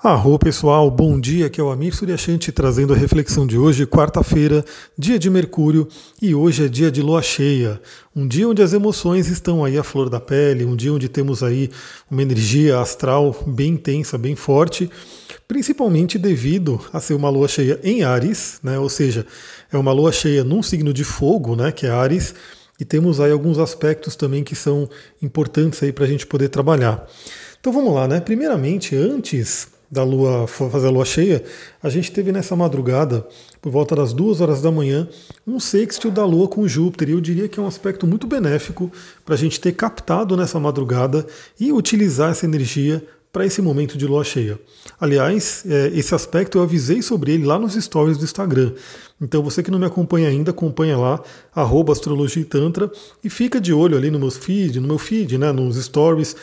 Arro pessoal, bom dia, aqui é o Amir Suryashanti trazendo a reflexão de hoje, quarta-feira, dia de Mercúrio, e hoje é dia de lua cheia, um dia onde as emoções estão aí à flor da pele, um dia onde temos aí uma energia astral bem intensa, bem forte, principalmente devido a ser uma lua cheia em Ares, né? ou seja, é uma lua cheia num signo de fogo, né? que é Ares, e temos aí alguns aspectos também que são importantes aí para a gente poder trabalhar. Então vamos lá, né? Primeiramente, antes da lua fazer a lua cheia, a gente teve nessa madrugada, por volta das duas horas da manhã, um sextil da lua com Júpiter. E eu diria que é um aspecto muito benéfico para a gente ter captado nessa madrugada e utilizar essa energia para esse momento de lua cheia. Aliás, é, esse aspecto eu avisei sobre ele lá nos stories do Instagram. Então você que não me acompanha ainda, acompanha lá, astrologia e tantra, e fica de olho ali no meu feed, no meu feed, né, nos stories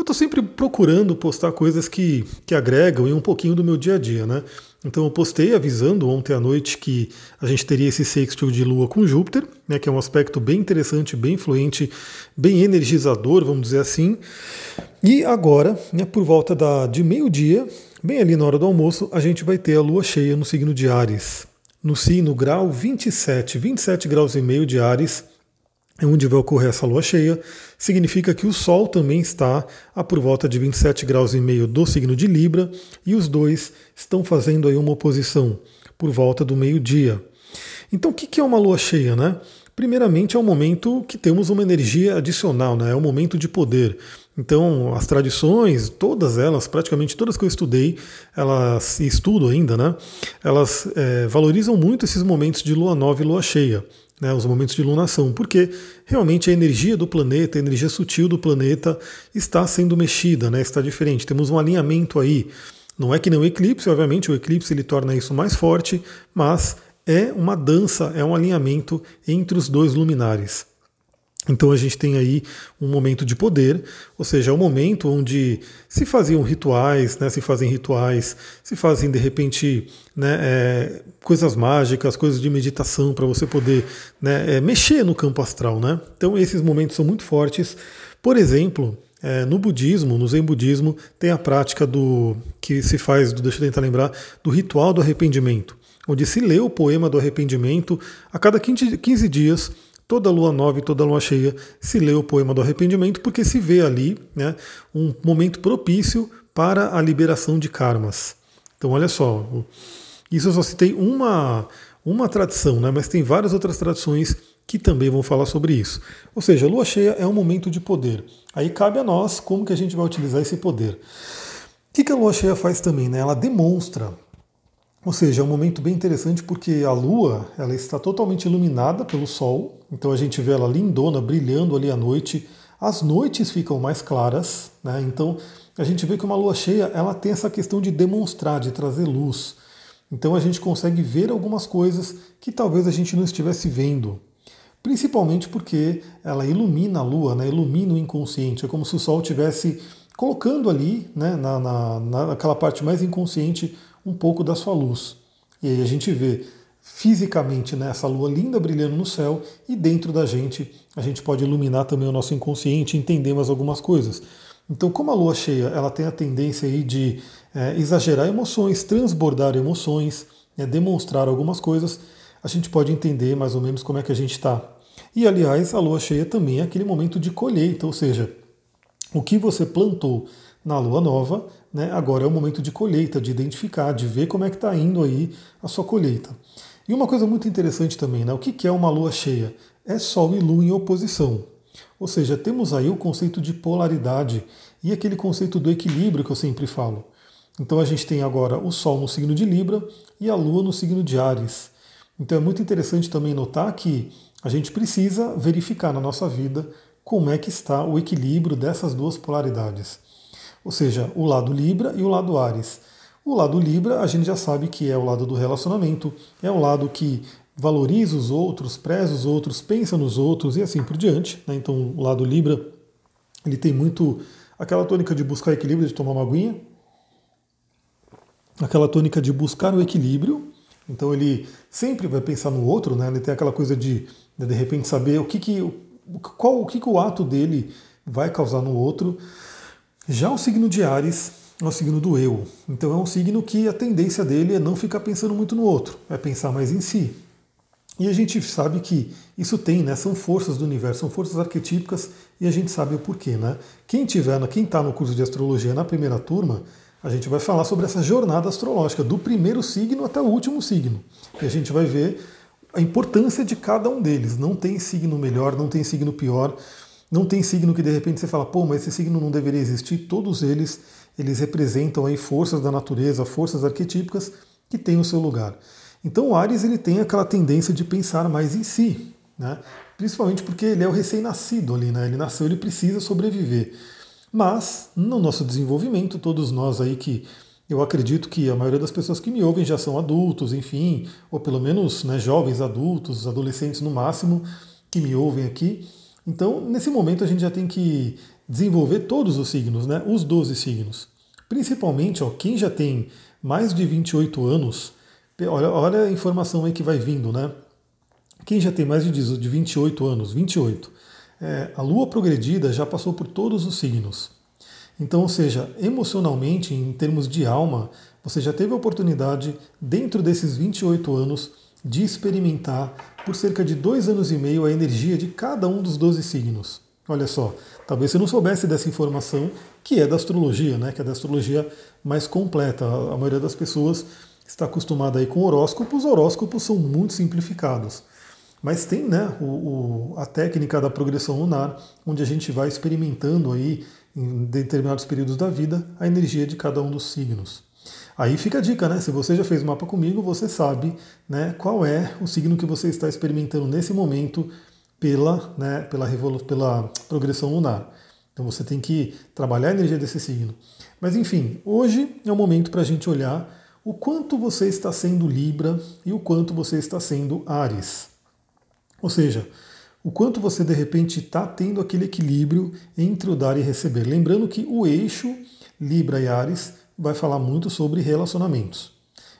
eu estou sempre procurando postar coisas que, que agregam em um pouquinho do meu dia a dia, né? Então eu postei avisando ontem à noite que a gente teria esse sextil de Lua com Júpiter, né, que é um aspecto bem interessante, bem influente, bem energizador, vamos dizer assim. E agora, né, por volta da, de meio-dia, bem ali na hora do almoço, a gente vai ter a Lua cheia no signo de Ares. No signo grau 27, 27 graus e meio de Ares, onde vai ocorrer essa lua cheia, significa que o Sol também está a por volta de 27 graus e meio do signo de Libra, e os dois estão fazendo aí uma oposição por volta do meio-dia. Então o que é uma lua cheia, né? Primeiramente é um momento que temos uma energia adicional, né? é um momento de poder. Então, as tradições, todas elas, praticamente todas que eu estudei, elas e estudo ainda, né? Elas é, valorizam muito esses momentos de lua nova e lua cheia né, os momentos de lunação, porque realmente a energia do planeta, a energia sutil do planeta está sendo mexida, né, está diferente. Temos um alinhamento aí. Não é que nem o eclipse, obviamente, o eclipse ele torna isso mais forte, mas é uma dança, é um alinhamento entre os dois luminares. Então a gente tem aí um momento de poder, ou seja, é um momento onde se faziam rituais, né, se fazem rituais, se fazem de repente né, é, coisas mágicas, coisas de meditação para você poder né, é, mexer no campo astral. Né? Então esses momentos são muito fortes. Por exemplo, é, no budismo, no Zen budismo, tem a prática do que se faz, do, deixa eu tentar lembrar, do ritual do arrependimento, onde se lê o poema do arrependimento a cada 15, 15 dias toda lua nova e toda lua cheia se lê o poema do arrependimento, porque se vê ali né, um momento propício para a liberação de karmas. Então, olha só, isso eu só citei uma, uma tradição, né, mas tem várias outras tradições que também vão falar sobre isso. Ou seja, a lua cheia é um momento de poder. Aí cabe a nós como que a gente vai utilizar esse poder. O que, que a lua cheia faz também? Né? Ela demonstra ou seja, é um momento bem interessante porque a Lua ela está totalmente iluminada pelo Sol, então a gente vê ela lindona, brilhando ali à noite. As noites ficam mais claras, né? então a gente vê que uma Lua cheia ela tem essa questão de demonstrar, de trazer luz. Então a gente consegue ver algumas coisas que talvez a gente não estivesse vendo. Principalmente porque ela ilumina a Lua, né? ilumina o inconsciente. É como se o Sol estivesse colocando ali, né, na, na, naquela parte mais inconsciente, um pouco da sua luz. E aí a gente vê fisicamente né, essa lua linda brilhando no céu e dentro da gente a gente pode iluminar também o nosso inconsciente entender mais algumas coisas. Então, como a lua cheia ela tem a tendência aí de é, exagerar emoções, transbordar emoções, é, demonstrar algumas coisas, a gente pode entender mais ou menos como é que a gente está. E aliás, a lua cheia também é aquele momento de colheita, ou seja, o que você plantou na lua nova né, agora é o momento de colheita, de identificar, de ver como é que está indo aí a sua colheita. E uma coisa muito interessante também, né, o que é uma lua cheia? É Sol e Lua em oposição. Ou seja, temos aí o conceito de polaridade e aquele conceito do equilíbrio que eu sempre falo. Então a gente tem agora o Sol no signo de Libra e a Lua no signo de Ares. Então é muito interessante também notar que a gente precisa verificar na nossa vida como é que está o equilíbrio dessas duas polaridades ou seja, o lado Libra e o lado Ares. O lado Libra a gente já sabe que é o lado do relacionamento, é o lado que valoriza os outros, preza os outros, pensa nos outros e assim por diante. Né? Então o lado Libra ele tem muito aquela tônica de buscar equilíbrio, de tomar uma aguinha, aquela tônica de buscar o equilíbrio. Então ele sempre vai pensar no outro, né? Ele tem aquela coisa de de repente saber o que que qual o que, que o ato dele vai causar no outro. Já o signo de Ares, é o signo do eu. Então é um signo que a tendência dele é não ficar pensando muito no outro, é pensar mais em si. E a gente sabe que isso tem, né? São forças do universo, são forças arquetípicas e a gente sabe o porquê, né? Quem tiver, quem está no curso de astrologia na primeira turma, a gente vai falar sobre essa jornada astrológica, do primeiro signo até o último signo. E a gente vai ver a importância de cada um deles. Não tem signo melhor, não tem signo pior, não tem signo que de repente você fala, pô, mas esse signo não deveria existir. Todos eles, eles representam aí forças da natureza, forças arquetípicas que têm o seu lugar. Então o Ares ele tem aquela tendência de pensar mais em si, né? principalmente porque ele é o recém-nascido ali, né? ele nasceu, ele precisa sobreviver. Mas no nosso desenvolvimento, todos nós aí que eu acredito que a maioria das pessoas que me ouvem já são adultos, enfim, ou pelo menos né, jovens adultos, adolescentes no máximo, que me ouvem aqui. Então, nesse momento, a gente já tem que desenvolver todos os signos, né, os 12 signos. Principalmente, ó, quem já tem mais de 28 anos, Olha, olha a informação aí que vai vindo, né? Quem já tem mais de 28 anos, 28, é, a lua progredida já passou por todos os signos. Então, ou seja, emocionalmente, em termos de alma, você já teve a oportunidade, dentro desses 28 anos, de experimentar por cerca de dois anos e meio a energia de cada um dos 12 signos. Olha só, talvez você não soubesse dessa informação, que é da astrologia, né? que é da astrologia mais completa. A maioria das pessoas está acostumado aí com horóscopos, horóscopos são muito simplificados. Mas tem né, o, o, a técnica da progressão lunar, onde a gente vai experimentando aí, em determinados períodos da vida, a energia de cada um dos signos. Aí fica a dica, né? Se você já fez mapa comigo, você sabe né, qual é o signo que você está experimentando nesse momento pela, né, pela, pela progressão lunar. Então você tem que trabalhar a energia desse signo. Mas enfim, hoje é o momento para a gente olhar o quanto você está sendo Libra e o quanto você está sendo Ares. Ou seja, o quanto você de repente está tendo aquele equilíbrio entre o dar e receber. Lembrando que o eixo Libra e Ares vai falar muito sobre relacionamentos.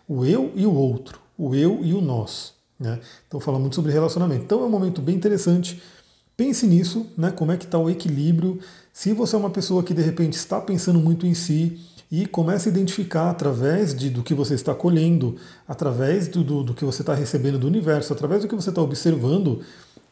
O eu e o outro, o eu e o nós. Né? Então fala muito sobre relacionamento. Então é um momento bem interessante. Pense nisso, né? como é que está o equilíbrio. Se você é uma pessoa que de repente está pensando muito em si, e comece a identificar através de, do que você está colhendo, através do, do, do que você está recebendo do universo, através do que você está observando,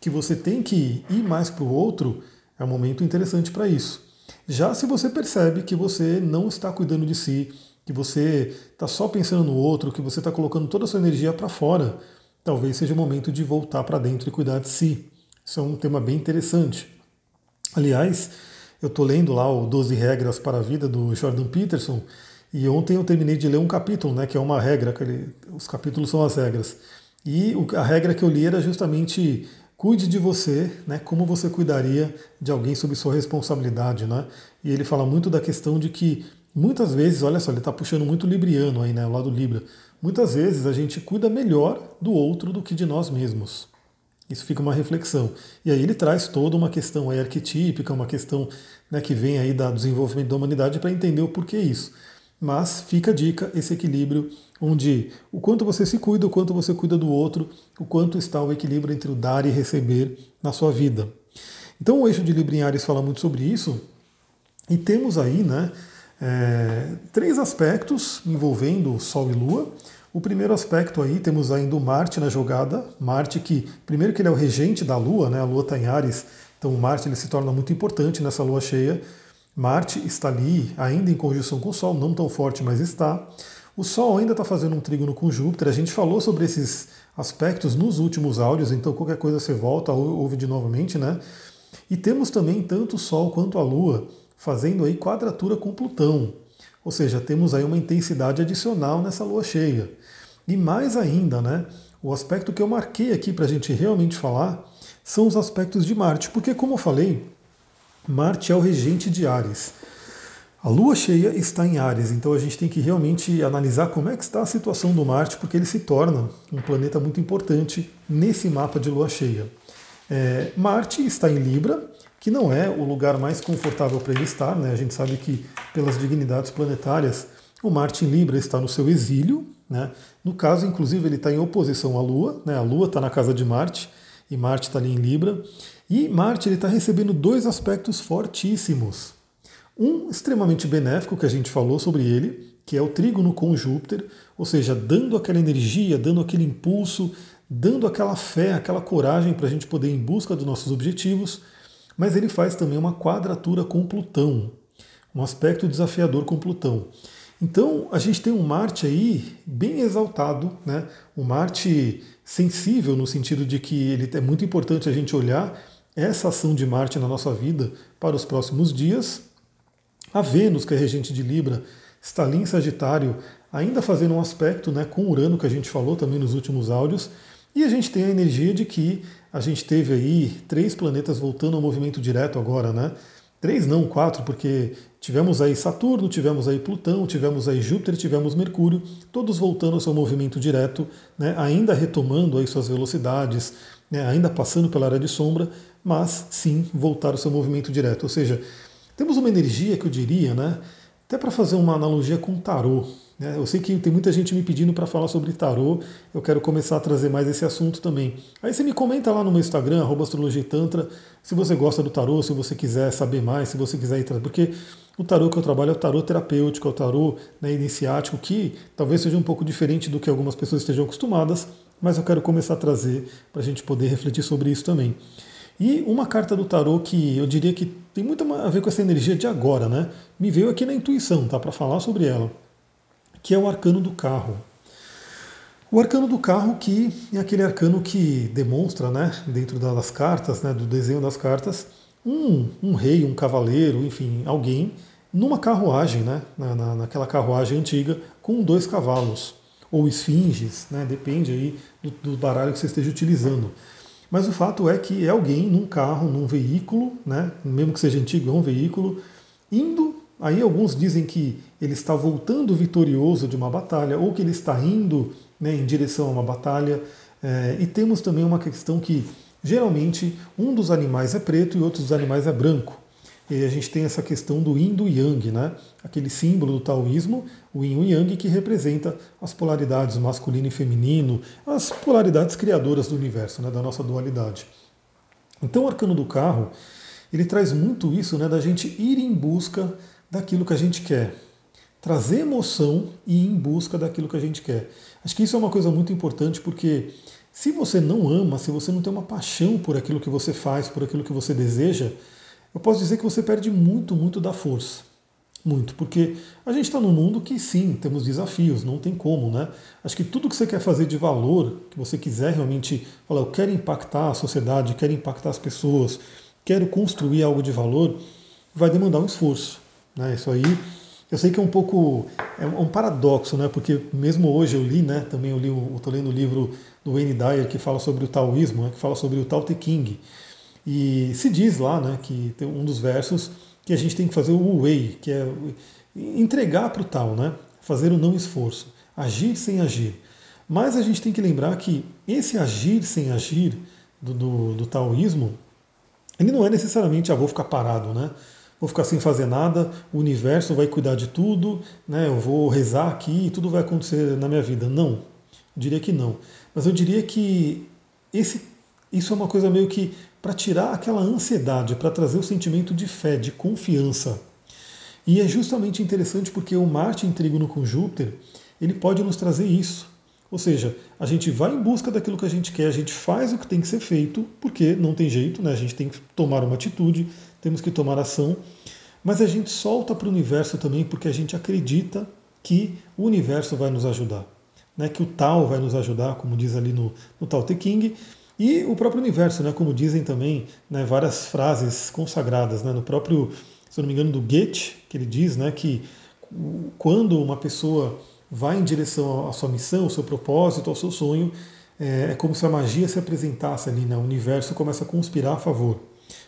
que você tem que ir mais para o outro, é um momento interessante para isso. Já se você percebe que você não está cuidando de si, que você está só pensando no outro, que você está colocando toda a sua energia para fora, talvez seja o momento de voltar para dentro e cuidar de si. Isso é um tema bem interessante. Aliás, eu estou lendo lá o 12 Regras para a Vida do Jordan Peterson e ontem eu terminei de ler um capítulo, né, que é uma regra, ele, os capítulos são as regras. E a regra que eu li era justamente cuide de você, né, como você cuidaria de alguém sob sua responsabilidade. Né? E ele fala muito da questão de que muitas vezes, olha só, ele está puxando muito libriano aí, né, o lado Libra. Muitas vezes a gente cuida melhor do outro do que de nós mesmos. Isso fica uma reflexão. E aí ele traz toda uma questão aí arquetípica, uma questão né, que vem aí do desenvolvimento da humanidade para entender o porquê isso. Mas fica a dica, esse equilíbrio, onde o quanto você se cuida, o quanto você cuida do outro, o quanto está o equilíbrio entre o dar e receber na sua vida. Então o eixo de Libra em Ares fala muito sobre isso, e temos aí né, é, três aspectos envolvendo Sol e Lua. O primeiro aspecto aí, temos ainda o Marte na jogada. Marte que, primeiro que ele é o regente da Lua, né? a Lua está em Ares, então o Marte ele se torna muito importante nessa Lua cheia. Marte está ali ainda em conjunção com o Sol, não tão forte, mas está. O Sol ainda está fazendo um trígono com Júpiter. A gente falou sobre esses aspectos nos últimos áudios, então qualquer coisa você volta ou ouve de novamente, né? E temos também tanto o Sol quanto a Lua fazendo aí quadratura com Plutão. Ou seja, temos aí uma intensidade adicional nessa lua cheia. E mais ainda, né? O aspecto que eu marquei aqui para a gente realmente falar são os aspectos de Marte, porque, como eu falei, Marte é o regente de Ares. A lua cheia está em Ares, então a gente tem que realmente analisar como é que está a situação do Marte, porque ele se torna um planeta muito importante nesse mapa de lua cheia. É, Marte está em Libra, que não é o lugar mais confortável para ele estar. Né? A gente sabe que, pelas dignidades planetárias, o Marte em Libra está no seu exílio. Né? No caso, inclusive, ele está em oposição à Lua. Né? A Lua está na casa de Marte e Marte está ali em Libra. E Marte está recebendo dois aspectos fortíssimos. Um extremamente benéfico que a gente falou sobre ele, que é o trígono com Júpiter, ou seja, dando aquela energia, dando aquele impulso, dando aquela fé, aquela coragem para a gente poder ir em busca dos nossos objetivos. Mas ele faz também uma quadratura com Plutão, um aspecto desafiador com Plutão. Então a gente tem um Marte aí bem exaltado, né? um Marte sensível no sentido de que ele é muito importante a gente olhar essa ação de Marte na nossa vida para os próximos dias. A Vênus, que é regente de Libra, está ali em Sagitário, ainda fazendo um aspecto né, com Urano, que a gente falou também nos últimos áudios. E a gente tem a energia de que a gente teve aí três planetas voltando ao movimento direto agora, né? Três não, quatro, porque tivemos aí Saturno, tivemos aí Plutão, tivemos aí Júpiter, tivemos Mercúrio, todos voltando ao seu movimento direto, né, ainda retomando aí suas velocidades, né, ainda passando pela área de sombra, mas sim voltar ao seu movimento direto. Ou seja, temos uma energia que eu diria, né, até para fazer uma analogia com tarô, né? Eu sei que tem muita gente me pedindo para falar sobre tarô, eu quero começar a trazer mais esse assunto também. Aí você me comenta lá no meu Instagram, astrologitantra, se você gosta do tarô, se você quiser saber mais, se você quiser ir porque o tarô que eu trabalho é o tarô terapêutico, é o tarô né, iniciático, que talvez seja um pouco diferente do que algumas pessoas estejam acostumadas, mas eu quero começar a trazer para a gente poder refletir sobre isso também. E uma carta do tarô que eu diria que tem muito a ver com essa energia de agora, né? Me veio aqui na intuição, tá? Para falar sobre ela que é o arcano do carro. O arcano do carro que é aquele arcano que demonstra, né, dentro das cartas, né, do desenho das cartas, um, um rei, um cavaleiro, enfim, alguém numa carruagem, né, na, naquela carruagem antiga, com dois cavalos, ou esfinges, né, depende aí do, do baralho que você esteja utilizando. Mas o fato é que é alguém num carro, num veículo, né, mesmo que seja antigo, é um veículo, indo Aí alguns dizem que ele está voltando vitorioso de uma batalha, ou que ele está indo né, em direção a uma batalha. É, e temos também uma questão que geralmente um dos animais é preto e outro dos animais é branco. E a gente tem essa questão do yin do yang, né? aquele símbolo do taoísmo, o yin e o yang, que representa as polaridades masculino e feminino, as polaridades criadoras do universo, né? da nossa dualidade. Então o arcano do carro, ele traz muito isso né? da gente ir em busca daquilo que a gente quer. Trazer emoção e ir em busca daquilo que a gente quer. Acho que isso é uma coisa muito importante porque se você não ama, se você não tem uma paixão por aquilo que você faz, por aquilo que você deseja, eu posso dizer que você perde muito, muito da força. Muito, porque a gente está num mundo que sim, temos desafios, não tem como, né? Acho que tudo que você quer fazer de valor, que você quiser realmente falar, eu quero impactar a sociedade, quero impactar as pessoas, quero construir algo de valor, vai demandar um esforço. Né? Isso aí, eu sei que é um pouco é um paradoxo, né? Porque mesmo hoje eu li, né? Também eu li, estou lendo o livro do Wayne Dyer que fala sobre o taoísmo, né, que fala sobre o Tao Te King. E se diz lá, né? Que tem um dos versos que a gente tem que fazer o Wei, que é entregar para o Tao, né? Fazer o não esforço, agir sem agir. Mas a gente tem que lembrar que esse agir sem agir do, do, do taoísmo, ele não é necessariamente, ah, vou ficar parado, né? vou ficar sem fazer nada, o universo vai cuidar de tudo, né? eu vou rezar aqui e tudo vai acontecer na minha vida. Não, eu diria que não. Mas eu diria que esse, isso é uma coisa meio que para tirar aquela ansiedade, para trazer o sentimento de fé, de confiança. E é justamente interessante porque o Marte em trígono com Júpiter, ele pode nos trazer isso. Ou seja, a gente vai em busca daquilo que a gente quer, a gente faz o que tem que ser feito, porque não tem jeito, né? a gente tem que tomar uma atitude, temos que tomar ação, mas a gente solta para o universo também porque a gente acredita que o universo vai nos ajudar, né? que o tal vai nos ajudar, como diz ali no, no Tao Te King, e o próprio universo, né? como dizem também né, várias frases consagradas, né? no próprio, se eu não me engano, do Goethe, que ele diz né, que quando uma pessoa vai em direção à sua missão, ao seu propósito, ao seu sonho, é, é como se a magia se apresentasse ali, né? o universo começa a conspirar a favor.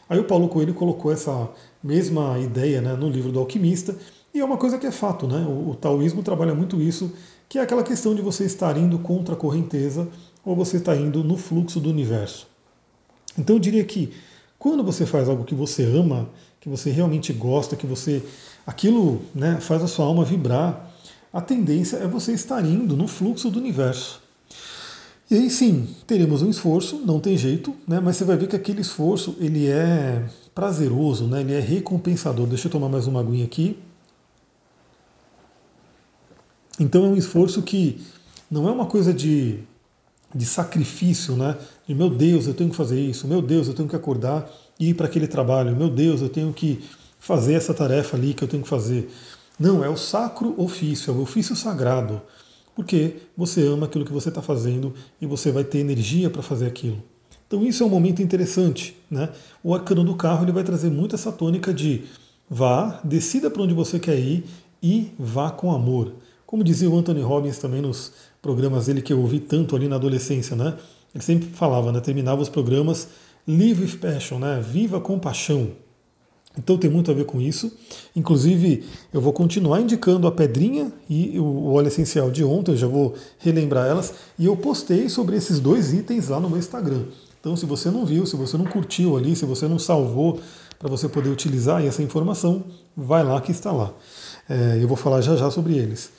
Aí o Paulo Coelho colocou essa mesma ideia né, no livro do Alquimista, e é uma coisa que é fato, né? O, o taoísmo trabalha muito isso, que é aquela questão de você estar indo contra a correnteza ou você está indo no fluxo do universo. Então eu diria que quando você faz algo que você ama, que você realmente gosta, que você aquilo né, faz a sua alma vibrar, a tendência é você estar indo no fluxo do universo. E aí sim, teremos um esforço, não tem jeito, né? mas você vai ver que aquele esforço ele é prazeroso, né? ele é recompensador. Deixa eu tomar mais uma aguinha aqui. Então é um esforço que não é uma coisa de, de sacrifício, né? De meu Deus, eu tenho que fazer isso, meu Deus, eu tenho que acordar e ir para aquele trabalho, meu Deus, eu tenho que fazer essa tarefa ali que eu tenho que fazer. Não, é o sacro ofício, é o ofício sagrado. Porque você ama aquilo que você está fazendo e você vai ter energia para fazer aquilo. Então isso é um momento interessante. Né? O arcano do carro ele vai trazer muito essa tônica de vá, decida para onde você quer ir e vá com amor. Como dizia o Anthony Robbins também nos programas dele que eu ouvi tanto ali na adolescência, né? Ele sempre falava, né? terminava os programas Live with Passion, né? Viva com paixão. Então tem muito a ver com isso. Inclusive, eu vou continuar indicando a pedrinha e o óleo essencial de ontem, eu já vou relembrar elas. E eu postei sobre esses dois itens lá no meu Instagram. Então, se você não viu, se você não curtiu ali, se você não salvou para você poder utilizar essa informação, vai lá que está lá. É, eu vou falar já já sobre eles.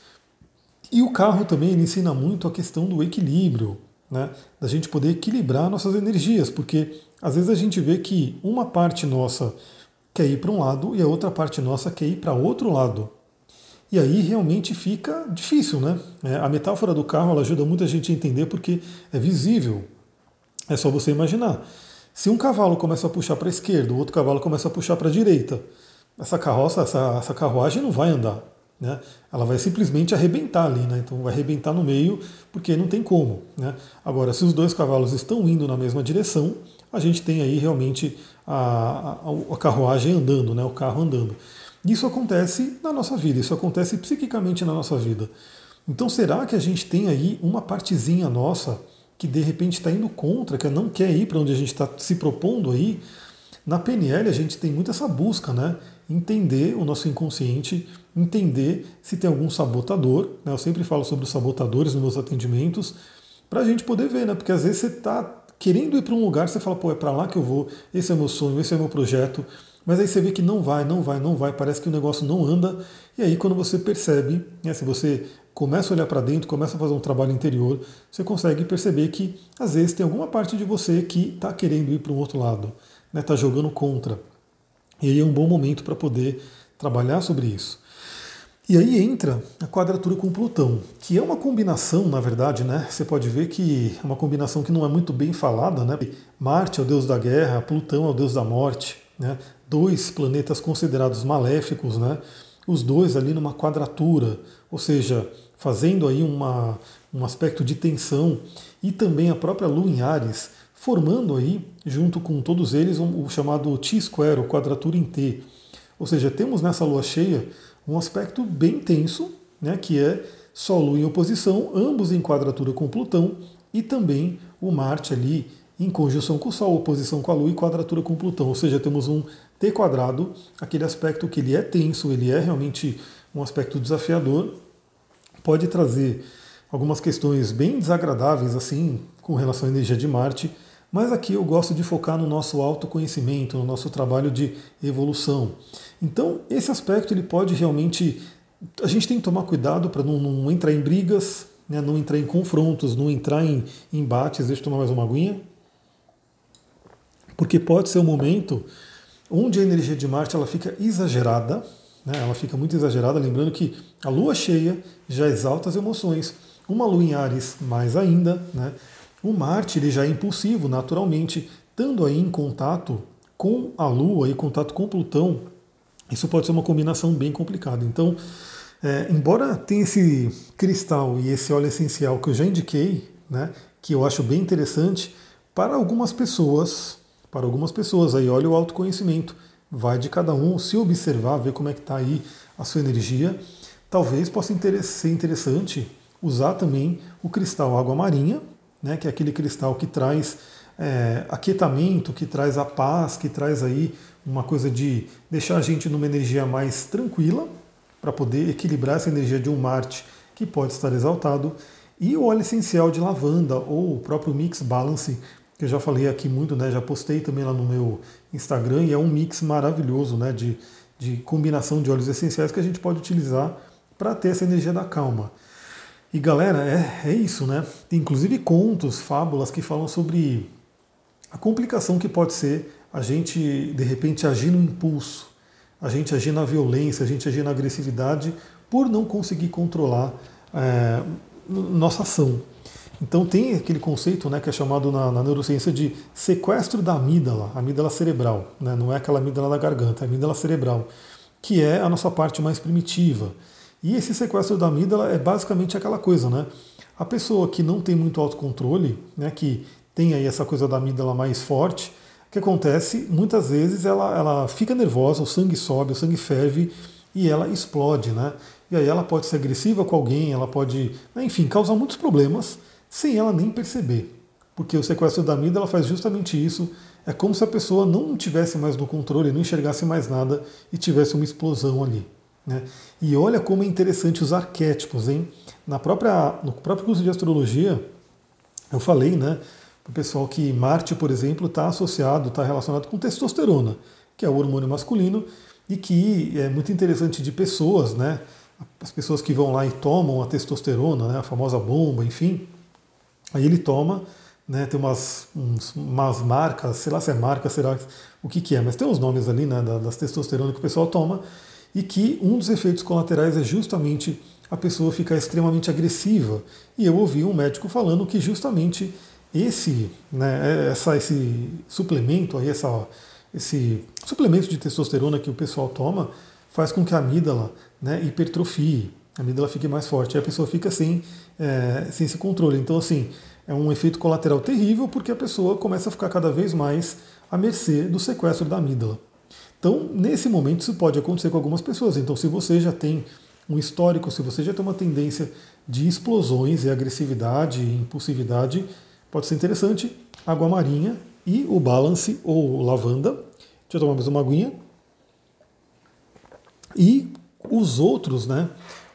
E o carro também ensina muito a questão do equilíbrio, né? da gente poder equilibrar nossas energias, porque às vezes a gente vê que uma parte nossa quer ir para um lado e a outra parte nossa quer ir para outro lado. E aí realmente fica difícil, né? É, a metáfora do carro ela ajuda muita gente a entender porque é visível. É só você imaginar. Se um cavalo começa a puxar para a esquerda, o outro cavalo começa a puxar para a direita, essa carroça, essa, essa carruagem não vai andar. Né? Ela vai simplesmente arrebentar ali, né? então vai arrebentar no meio, porque não tem como. Né? Agora, se os dois cavalos estão indo na mesma direção, a gente tem aí realmente a, a, a carruagem andando, né? o carro andando. Isso acontece na nossa vida, isso acontece psiquicamente na nossa vida. Então, será que a gente tem aí uma partezinha nossa que de repente está indo contra, que não quer ir para onde a gente está se propondo aí, na PNL a gente tem muito essa busca, né? Entender o nosso inconsciente, entender se tem algum sabotador. Né? Eu sempre falo sobre os sabotadores nos meus atendimentos, para a gente poder ver, né? Porque às vezes você está querendo ir para um lugar, você fala, pô, é para lá que eu vou, esse é meu sonho, esse é meu projeto. Mas aí você vê que não vai, não vai, não vai, parece que o negócio não anda. E aí quando você percebe, né, se você começa a olhar para dentro, começa a fazer um trabalho interior, você consegue perceber que às vezes tem alguma parte de você que está querendo ir para um outro lado, está né, tá jogando contra. E aí é um bom momento para poder trabalhar sobre isso. E aí entra a quadratura com Plutão, que é uma combinação, na verdade, né? Você pode ver que é uma combinação que não é muito bem falada, né? Marte é o deus da guerra, Plutão é o deus da morte, né? Dois planetas considerados maléficos, né? Os dois ali numa quadratura, ou seja, fazendo aí uma, um aspecto de tensão, e também a própria Lua em Ares, formando aí, junto com todos eles, o chamado T-square, quadratura em T. Ou seja, temos nessa lua cheia um aspecto bem tenso, né, que é Sol em oposição, ambos em quadratura com Plutão, e também o Marte ali em conjunção com o Sol, oposição com a Lua e quadratura com Plutão. Ou seja, temos um T quadrado, aquele aspecto que ele é tenso, ele é realmente um aspecto desafiador, pode trazer algumas questões bem desagradáveis assim com relação à energia de Marte, mas aqui eu gosto de focar no nosso autoconhecimento, no nosso trabalho de evolução. Então, esse aspecto ele pode realmente. A gente tem que tomar cuidado para não, não, entrar em brigas, né, não entrar em confrontos, não entrar em embates. Deixa eu tomar mais uma aguinha. Porque pode ser um momento onde a energia de Marte ela fica exagerada, né? Ela fica muito exagerada, lembrando que a lua cheia já exalta as emoções, uma lua em Ares mais ainda. Né? O Marte ele já é impulsivo naturalmente, estando aí em contato com a lua e contato com Plutão, isso pode ser uma combinação bem complicada. Então, é, embora tenha esse cristal e esse óleo essencial que eu já indiquei, né, que eu acho bem interessante, para algumas pessoas, para algumas pessoas aí, olha o autoconhecimento vai de cada um se observar, ver como é que está aí a sua energia. Talvez possa ser interessante usar também o cristal água marinha, né, que é aquele cristal que traz é, aquietamento, que traz a paz, que traz aí uma coisa de deixar a gente numa energia mais tranquila, para poder equilibrar essa energia de um Marte que pode estar exaltado, e o óleo essencial de lavanda ou o próprio Mix Balance, que eu já falei aqui muito, né, já postei também lá no meu Instagram, e é um mix maravilhoso né, de, de combinação de óleos essenciais que a gente pode utilizar para ter essa energia da calma. E galera, é, é isso, né? Tem inclusive contos, fábulas que falam sobre a complicação que pode ser a gente de repente agir no impulso, a gente agir na violência, a gente agir na agressividade por não conseguir controlar é, nossa ação. Então tem aquele conceito né, que é chamado na, na neurociência de sequestro da amígdala, amígdala cerebral, né, não é aquela amígdala da garganta, é a amígdala cerebral, que é a nossa parte mais primitiva. E esse sequestro da amígdala é basicamente aquela coisa, né? A pessoa que não tem muito autocontrole, né, que tem aí essa coisa da amígdala mais forte, o que acontece? Muitas vezes ela, ela fica nervosa, o sangue sobe, o sangue ferve e ela explode, né? E aí ela pode ser agressiva com alguém, ela pode, né, enfim, causar muitos problemas sem ela nem perceber. Porque o sequestro da amígdala faz justamente isso. É como se a pessoa não tivesse mais no controle, não enxergasse mais nada e tivesse uma explosão ali. Né? E olha como é interessante os arquétipos, hein? Na própria, no próprio curso de astrologia, eu falei, né, para o pessoal que Marte, por exemplo, está associado, está relacionado com testosterona, que é o hormônio masculino, e que é muito interessante de pessoas, né? As pessoas que vão lá e tomam a testosterona, né, a famosa bomba, enfim, aí ele toma, né, tem umas, uns, umas marcas, sei lá se é marca, será o que, que é, mas tem uns nomes ali né, das testosterona que o pessoal toma, e que um dos efeitos colaterais é justamente a pessoa ficar extremamente agressiva. E eu ouvi um médico falando que justamente esse, né, essa, esse suplemento, aí, essa, esse suplemento de testosterona que o pessoal toma faz com que a amígdala né, hipertrofie, a amígdala fique mais forte, e a pessoa fica sem, é, sem esse controle. Então, assim, é um efeito colateral terrível porque a pessoa começa a ficar cada vez mais à mercê do sequestro da amígdala. Então, nesse momento, isso pode acontecer com algumas pessoas. Então, se você já tem um histórico, se você já tem uma tendência de explosões e agressividade e impulsividade, pode ser interessante. Água marinha e o balance ou lavanda. Deixa eu tomar mais uma aguinha. E os outros, né?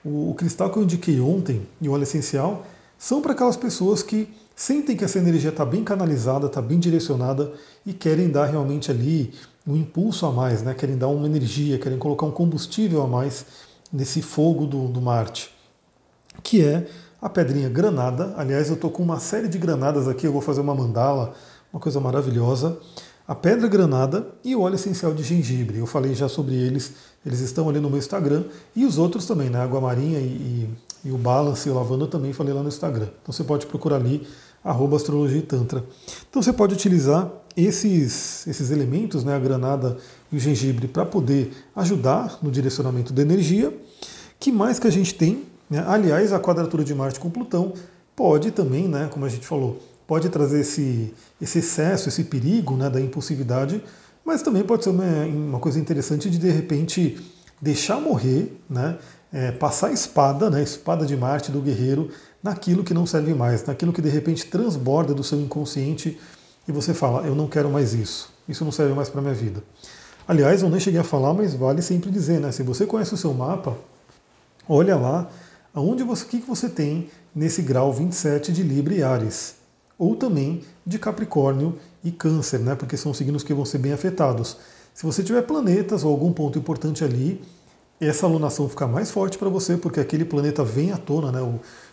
O, cristal que eu indiquei ontem e o óleo essencial são para aquelas pessoas que sentem que essa energia está bem canalizada, está bem direcionada e querem dar realmente ali um impulso a mais, né? querem dar uma energia, querem colocar um combustível a mais nesse fogo do, do Marte, que é a pedrinha granada. Aliás, eu estou com uma série de granadas aqui, eu vou fazer uma mandala, uma coisa maravilhosa. A pedra granada e o óleo essencial de gengibre. Eu falei já sobre eles, eles estão ali no meu Instagram. E os outros também, né? Água marinha e, e, e o balance e o lavanda eu também falei lá no Instagram. Então você pode procurar ali arroba astrologia e tantra. Então você pode utilizar esses, esses elementos, né, a granada e o gengibre, para poder ajudar no direcionamento da energia. Que mais que a gente tem? Né? Aliás, a quadratura de Marte com Plutão pode também, né, como a gente falou, pode trazer esse, esse excesso, esse perigo né, da impulsividade, mas também pode ser uma, uma coisa interessante de de repente deixar morrer, né, é, passar a espada, né, espada de Marte do guerreiro, naquilo que não serve mais, naquilo que de repente transborda do seu inconsciente e você fala, eu não quero mais isso, isso não serve mais para minha vida. Aliás, eu nem cheguei a falar, mas vale sempre dizer, né? Se você conhece o seu mapa, olha lá aonde você, o que, que você tem nesse grau 27 de Libra e Ares, ou também de Capricórnio e Câncer, né? Porque são signos que vão ser bem afetados. Se você tiver planetas ou algum ponto importante ali, essa alunação fica mais forte para você, porque aquele planeta vem à tona, né?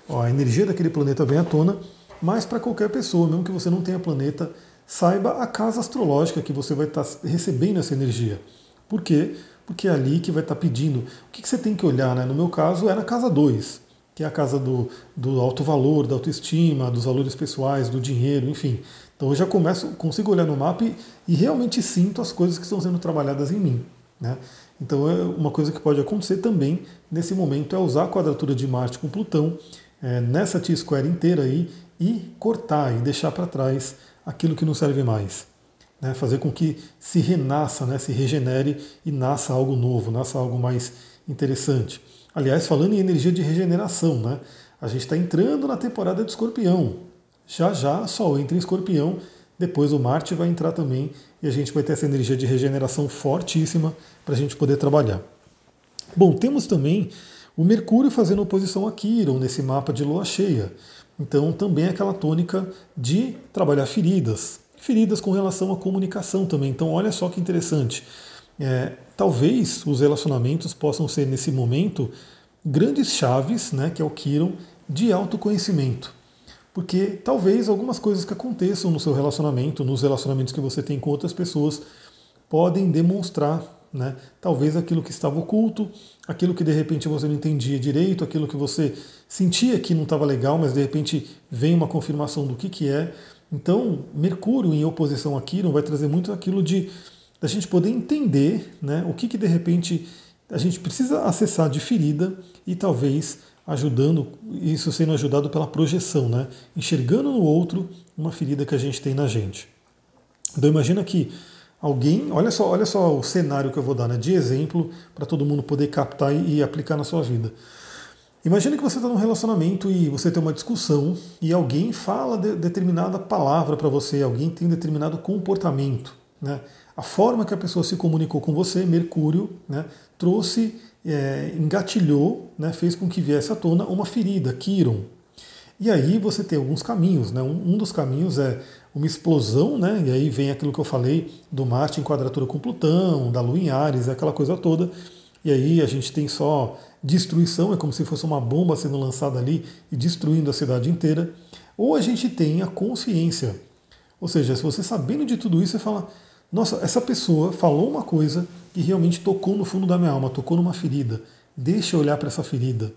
A energia daquele planeta vem à tona, mas para qualquer pessoa, mesmo que você não tenha planeta, saiba a casa astrológica que você vai estar tá recebendo essa energia. Por quê? Porque é ali que vai estar tá pedindo. O que, você tem que olhar? Né? No meu caso, é na casa 2, que é a casa do, do alto valor, da autoestima, dos valores pessoais, do dinheiro, enfim. Então eu já começo, consigo olhar no mapa e, e realmente sinto as coisas que estão sendo trabalhadas em mim. Né? Então é uma coisa que pode acontecer também nesse momento é usar a quadratura de Marte com Plutão é, nessa T-square inteira aí e cortar e deixar para trás aquilo que não serve mais. Né? Fazer com que se renasça, né? se regenere e nasça algo novo, nasça algo mais interessante. Aliás, falando em energia de regeneração, né? a gente está entrando na temporada de escorpião. Já já Sol entra em escorpião, depois o Marte vai entrar também e a gente vai ter essa energia de regeneração fortíssima para a gente poder trabalhar. Bom, temos também o Mercúrio fazendo oposição a Quiron nesse mapa de lua cheia. Então também aquela tônica de trabalhar feridas. Feridas com relação à comunicação também. Então olha só que interessante. É, talvez os relacionamentos possam ser nesse momento grandes chaves, né, que é o Quiron, de autoconhecimento. porque talvez algumas coisas que aconteçam no seu relacionamento, nos relacionamentos que você tem com outras pessoas, podem demonstrar, né, talvez aquilo que estava oculto, aquilo que de repente você não entendia direito, aquilo que você sentia que não estava legal, mas de repente vem uma confirmação do que, que é. Então, Mercúrio em oposição a Quirón vai trazer muito aquilo de da gente poder entender né, o que, que de repente a gente precisa acessar de ferida e talvez ajudando, isso sendo ajudado pela projeção, né? enxergando no outro uma ferida que a gente tem na gente. Então imagina que alguém, olha só, olha só o cenário que eu vou dar né, de exemplo para todo mundo poder captar e, aplicar na sua vida. Imagina que você está num relacionamento e você tem uma discussão e alguém fala de determinada palavra para você, alguém tem determinado comportamento. Né? A forma que a pessoa se comunicou com você, Mercúrio, né, trouxe é, engatilhou, né, fez com que viesse à tona uma ferida, Quiron. E aí você tem alguns caminhos, né? Um, um, dos caminhos é uma explosão, né? E aí vem aquilo que eu falei do Marte em quadratura com Plutão, da Lua em Ares, aquela coisa toda. E aí a gente tem só destruição, é como se fosse uma bomba sendo lançada ali e destruindo a cidade inteira. Ou a gente tem a consciência. Ou seja, se você sabendo de tudo isso, você fala, nossa, essa pessoa falou uma coisa que realmente tocou no fundo da minha alma, tocou numa ferida. Deixa eu olhar para essa ferida.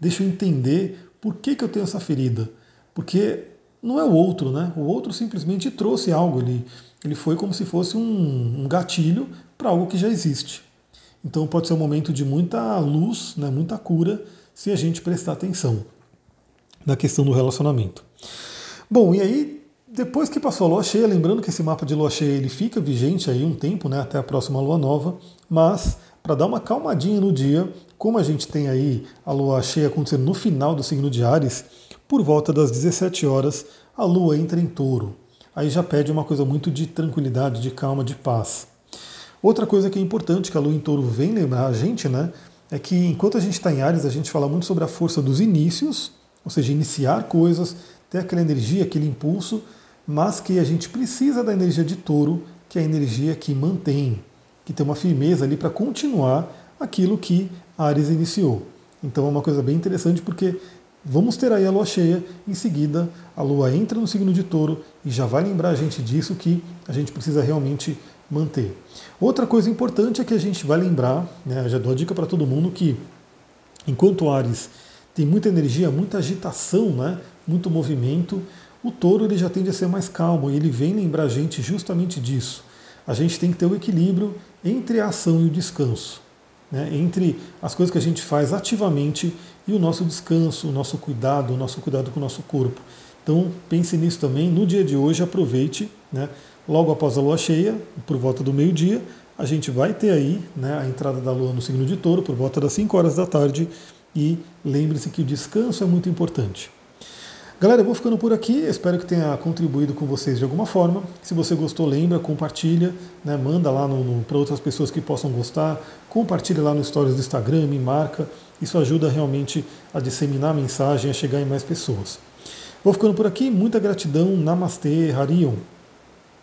Deixa eu entender por que, que eu tenho essa ferida. Porque não é o outro, né? O outro simplesmente trouxe algo, ele, ele foi como se fosse um, um gatilho para algo que já existe. Então pode ser um momento de muita luz, né, muita cura, se a gente prestar atenção na questão do relacionamento. Bom, e aí depois que passou a lua cheia, lembrando que esse mapa de lua cheia ele fica vigente aí um tempo, né, até a próxima lua nova, mas para dar uma calmadinha no dia, como a gente tem aí a lua cheia acontecendo no final do signo de Ares, por volta das 17 horas, a lua entra em touro. Aí já pede uma coisa muito de tranquilidade, de calma, de paz. Outra coisa que é importante que a lua em touro vem lembrar a gente, né, é que enquanto a gente está em Ares, a gente fala muito sobre a força dos inícios, ou seja, iniciar coisas, ter aquela energia, aquele impulso, mas que a gente precisa da energia de touro, que é a energia que mantém, que tem uma firmeza ali para continuar aquilo que Ares iniciou. Então é uma coisa bem interessante porque vamos ter aí a lua cheia, em seguida a lua entra no signo de touro e já vai lembrar a gente disso que a gente precisa realmente manter. Outra coisa importante é que a gente vai lembrar, né, já dou a dica para todo mundo que enquanto Ares tem muita energia, muita agitação, né, muito movimento, o touro ele já tende a ser mais calmo e ele vem lembrar a gente justamente disso. A gente tem que ter o equilíbrio entre a ação e o descanso, né? entre as coisas que a gente faz ativamente e o nosso descanso, o nosso cuidado, o nosso cuidado com o nosso corpo. Então pense nisso também. No dia de hoje, aproveite, né? logo após a lua cheia, por volta do meio-dia, a gente vai ter aí né, a entrada da lua no signo de touro, por volta das 5 horas da tarde. E lembre-se que o descanso é muito importante. Galera, eu vou ficando por aqui, espero que tenha contribuído com vocês de alguma forma. Se você gostou, lembra, compartilha, né, manda lá para outras pessoas que possam gostar, compartilha lá no stories do Instagram, me marca. Isso ajuda realmente a disseminar a mensagem, a chegar em mais pessoas. Vou ficando por aqui, muita gratidão, Namastê, Harion.